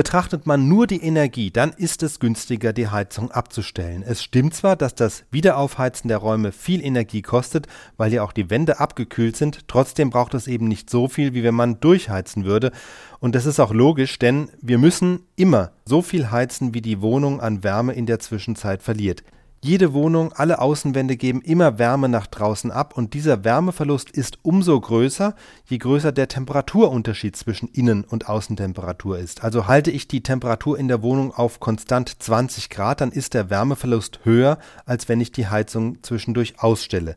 Betrachtet man nur die Energie, dann ist es günstiger, die Heizung abzustellen. Es stimmt zwar, dass das Wiederaufheizen der Räume viel Energie kostet, weil ja auch die Wände abgekühlt sind, trotzdem braucht es eben nicht so viel, wie wenn man durchheizen würde. Und das ist auch logisch, denn wir müssen immer so viel heizen, wie die Wohnung an Wärme in der Zwischenzeit verliert. Jede Wohnung, alle Außenwände geben immer Wärme nach draußen ab und dieser Wärmeverlust ist umso größer, je größer der Temperaturunterschied zwischen Innen- und Außentemperatur ist. Also halte ich die Temperatur in der Wohnung auf konstant 20 Grad, dann ist der Wärmeverlust höher, als wenn ich die Heizung zwischendurch ausstelle.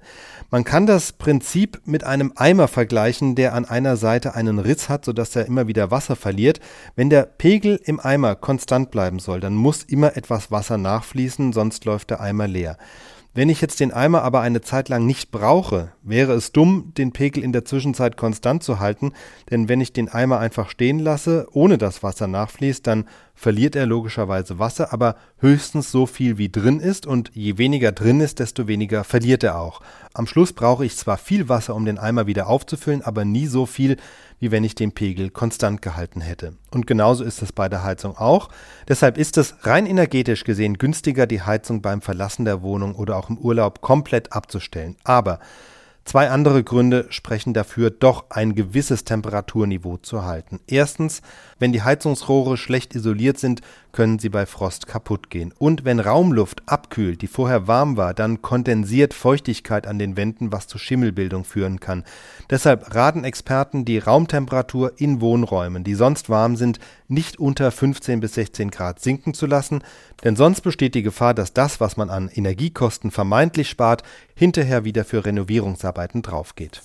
Man kann das Prinzip mit einem Eimer vergleichen, der an einer Seite einen Ritz hat, sodass er immer wieder Wasser verliert. Wenn der Pegel im Eimer konstant bleiben soll, dann muss immer etwas Wasser nachfließen, sonst läuft der Eimer Eimer leer. Wenn ich jetzt den Eimer aber eine Zeit lang nicht brauche, wäre es dumm, den Pegel in der Zwischenzeit konstant zu halten, denn wenn ich den Eimer einfach stehen lasse, ohne dass Wasser nachfließt, dann verliert er logischerweise Wasser, aber höchstens so viel wie drin ist und je weniger drin ist, desto weniger verliert er auch. Am Schluss brauche ich zwar viel Wasser, um den Eimer wieder aufzufüllen, aber nie so viel, wie wenn ich den Pegel konstant gehalten hätte. Und genauso ist es bei der Heizung auch. Deshalb ist es rein energetisch gesehen günstiger, die Heizung beim Verlassen der Wohnung oder auch im Urlaub komplett abzustellen. Aber Zwei andere Gründe sprechen dafür, doch ein gewisses Temperaturniveau zu halten. Erstens, wenn die Heizungsrohre schlecht isoliert sind, können sie bei Frost kaputt gehen. Und wenn Raumluft abkühlt, die vorher warm war, dann kondensiert Feuchtigkeit an den Wänden, was zu Schimmelbildung führen kann. Deshalb raten Experten, die Raumtemperatur in Wohnräumen, die sonst warm sind, nicht unter 15 bis 16 Grad sinken zu lassen, denn sonst besteht die Gefahr, dass das, was man an Energiekosten vermeintlich spart, hinterher wieder für Renovierungsarbeiten draufgeht.